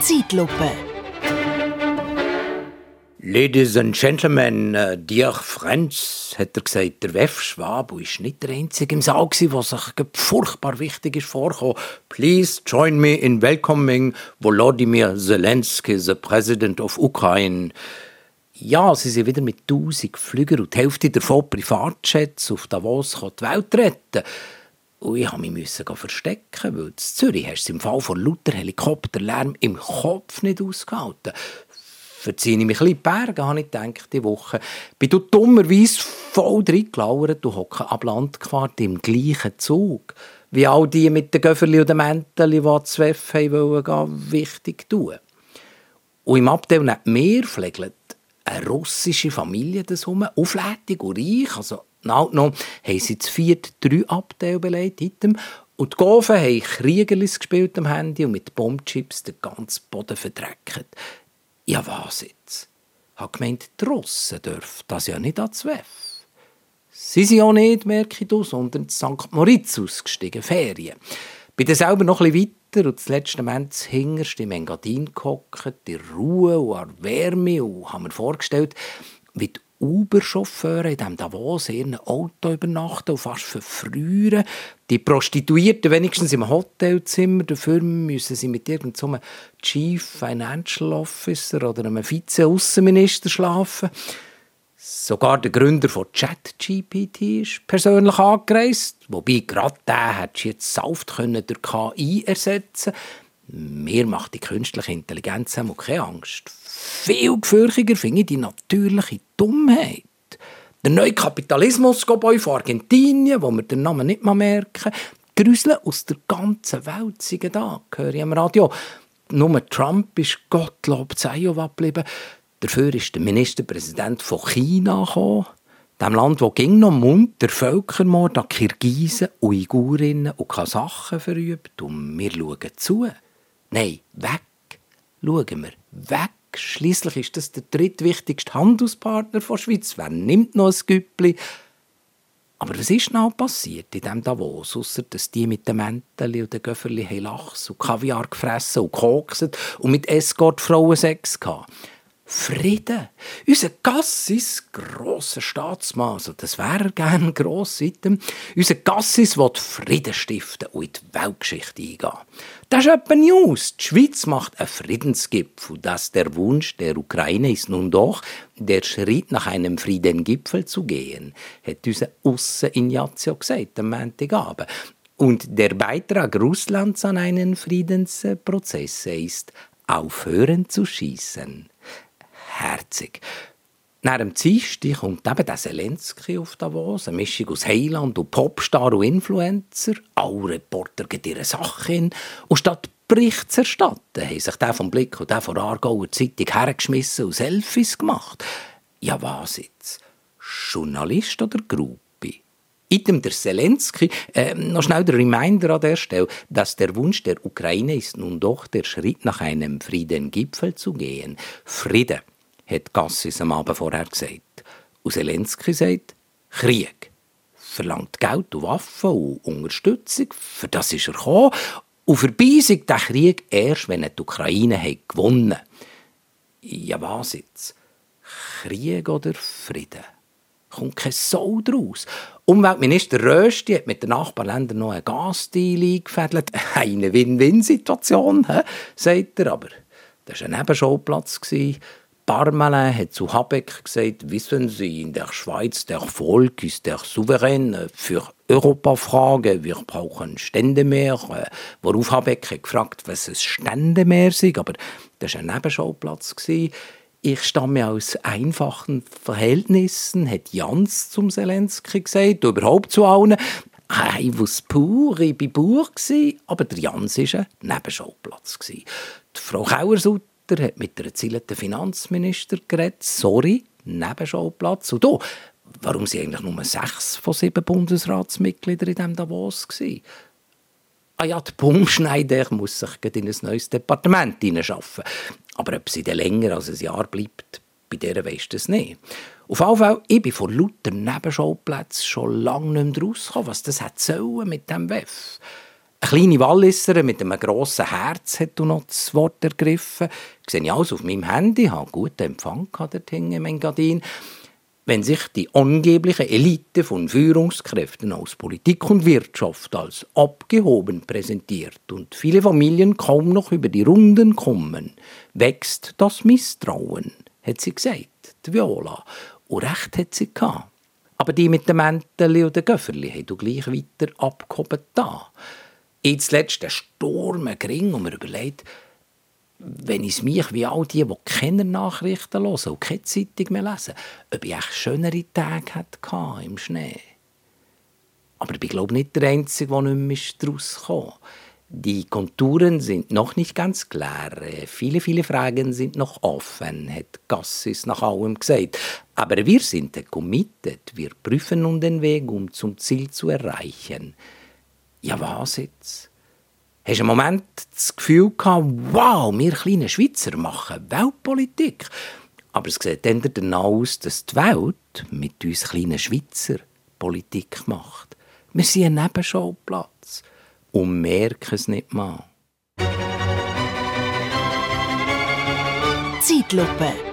Zeitlupe. Ladies and Gentlemen, dear friends, hat er gesagt, der Wef Schwab war nicht der Einzige im Saal, der sich furchtbar wichtig ist vorgekommen. Please join me in welcoming Volodymyr Zelensky, the President of Ukraine. Ja, sie sind wieder mit tausend Flügern und die Hälfte davon Privatjets auf Davos die Welt retten. Und ich musste mich verstecken, weil in Zürich hast du im Fall von lauter Helikopterlärm im Kopf nicht ausgehalten. Verziehe ich mich ein bisschen die Berge, habe ich gedacht, diese Woche. Bin du dummerweise voll reingelauert und hocke ab Land gefahren im gleichen Zug. Wie all die mit den Göfferli und den Mänteln, die zu WEF wollen, wichtig tun. Und im Abteil neben mir pflegelt eine russische Familie das herum, auflädig und reich, also Genau genommen haben sie zu viert drei Abteile belegt, Item. Und die Gofen haben Kriegerlis gespielt am Handy und mit Bombchips den ganzen Boden verdreckt. Ja, was jetzt? Ich gemeint, die Russen dürfen das ja nicht an WEF. Sie sind auch nicht, merke ich, sondern in St. Moritz ausgestiegen, Ferien. Bin dann selber noch ein bisschen weiter und das letzte Moment hinterst im Engadin gehockt, in Ruhe und an Wärme und habe mir vorgestellt, wie die Uber-Chauffeure in diesem Davos in Auto übernachten und fast verfrieren. Die Prostituierten wenigstens im Hotelzimmer. Dafür müssen sie mit irgendeinem Chief Financial Officer oder einem Vize-Außenminister schlafen. Sogar der Gründer von ChatGPT ist persönlich angereist. Wobei gerade der hat jetzt Saft durch KI ersetzen Mir macht die künstliche Intelligenz auch keine Angst. Viel gefürchiger finde ich die natürliche Dummheit. Der neue Kapitalismus von Argentinien, wo wir den Namen nicht mehr merken. Grüsel aus der ganzen Welt sind da, höre ich am Radio. Nur Trump ist Gottlob zu Iowa geblieben. Dafür ist der Ministerpräsident von China gekommen. Dem Land, wo ging noch Mund der Völkermord an Kirgisen, Uigurinnen und Kasachen verübt. Und wir schauen zu. Nein, weg. Schauen wir. Weg Schließlich ist das der drittwichtigste Handelspartner der Schweiz. Wer nimmt noch ein Güppli? Aber was ist noch passiert in diesem Davos, ausser dass die mit den Mänteln und den Göfferli Lachs und Kaviar gefressen und gekokst und mit Escortfrauen Sex hatten? Frieden. Unser Gassis, grosser Staatsmann, also das wäre gern gross item, unser Gassis will Frieden stiften und in die Weltgeschichte eingehen. Das ist etwa News. Die Schweiz macht einen Friedensgipfel. Das der Wunsch der Ukraine ist nun doch, der Schritt nach einem Friedengipfel zu gehen, hat unser Usse Ignazio gesagt am Montagabend. Und der Beitrag Russlands an einen Friedensprozess ist, aufhören zu schießen herzig. Nach dem Dienstag kommt eben der Zelensky auf Davos, eine Mischung aus Heiland und Popstar und Influencer. Alle Reporter gehen ihre Sache hin. Und statt Bericht zu erstatten, haben sich der vom Blick und der von Aargauer Zeitung hergeschmissen und Selfies gemacht. Ja, was jetzt? Journalist oder Gruppi? Item der Zelensky, äh, noch schnell der Reminder an der Stelle, dass der Wunsch der Ukraine ist nun doch der Schritt nach einem Friedengipfel zu gehen. Frieden hat Gassis am Abend vorher gesagt. Und Zelensky sagt, Krieg. Verlangt Geld und Waffen und Unterstützung. Für das ist er gekommen. Und vorbei ist der Krieg erst, wenn die Ukraine hat gewonnen hat. Ja, was jetzt? Krieg oder Frieden? Kommt kein Sau draus. Umweltminister Rösti hat mit den Nachbarländern noch einen Gasdeal eingefädelt. Eine Win-Win-Situation, sagt er. Aber das war ein Nebenschauplatz. Parmelin hat zu Habeck gesagt, wissen Sie, in der Schweiz der Volk ist der Souverän für Europafragen, wir brauchen Ständemeer. Worauf Habeck hat gefragt, was ein Ständemeer sei, aber das war ein Nebenschauplatz. Ich stamme aus einfachen Verhältnissen, hat Jans zum Zelensky gesagt, überhaupt zu allen. Ich war pur, ich war Bauer, aber der Jans war ein Nebenschauplatz. Die Frau Kauersut Minister hat mit der erzielten Finanzminister geredet. Sorry, Nebenschauplatz. Und da, warum sind eigentlich nur sechs von sieben Bundesratsmitgliedern in diesem Davos gewesen? Ah ja, die Bumschneider muss sich in ein neues Departement hineinschaffen. Aber ob sie dann länger als ein Jahr bleibt, bei der weisst es nicht. Auf jeden Fall, ich bin von lauter Nebenschauplätzen schon lange nicht mehr rausgekommen, was das hat sollen mit dem WEF. Eine kleine Walliserin mit einem grossen Herz hat noch das Wort ergriffen. Ich sehe alles auf meinem Handy, habe guten Empfang dort im Engadin. Wenn sich die angebliche Elite von Führungskräften aus Politik und Wirtschaft als abgehoben präsentiert und viele Familien kaum noch über die Runden kommen, wächst das Misstrauen, hat sie gesagt, die Viola. Und recht hat sie gehabt. Aber die mit dem Mäntel und dem Göfferli haben gleich weiter abgehoben da. Jetzt zuletzt der Sturm, ein Gring, und mir überlegt, wenn ich mich wie all die, die keine Nachrichten hören und keine Zeitung mehr lesen, ob ich echt schönere Tage hatte im Schnee. Aber ich bin, glaube nicht der Einzige, der nicht mehr daraus kam. Die Konturen sind noch nicht ganz klar. Viele, viele Fragen sind noch offen, hat Gassis nach allem gesagt. Aber wir sind committed. Wir prüfen nun den Weg, um zum Ziel zu erreichen. Ja, was jetzt? Hast du einen Moment das Gefühl gehabt, wow, wir kleine Schweizer machen Weltpolitik? Aber es sieht dann danach aus, dass die Welt mit uns kleinen Schweizer Politik macht. Wir sind ein Nebenschauplatz und merken es nicht mal. Zeitlupe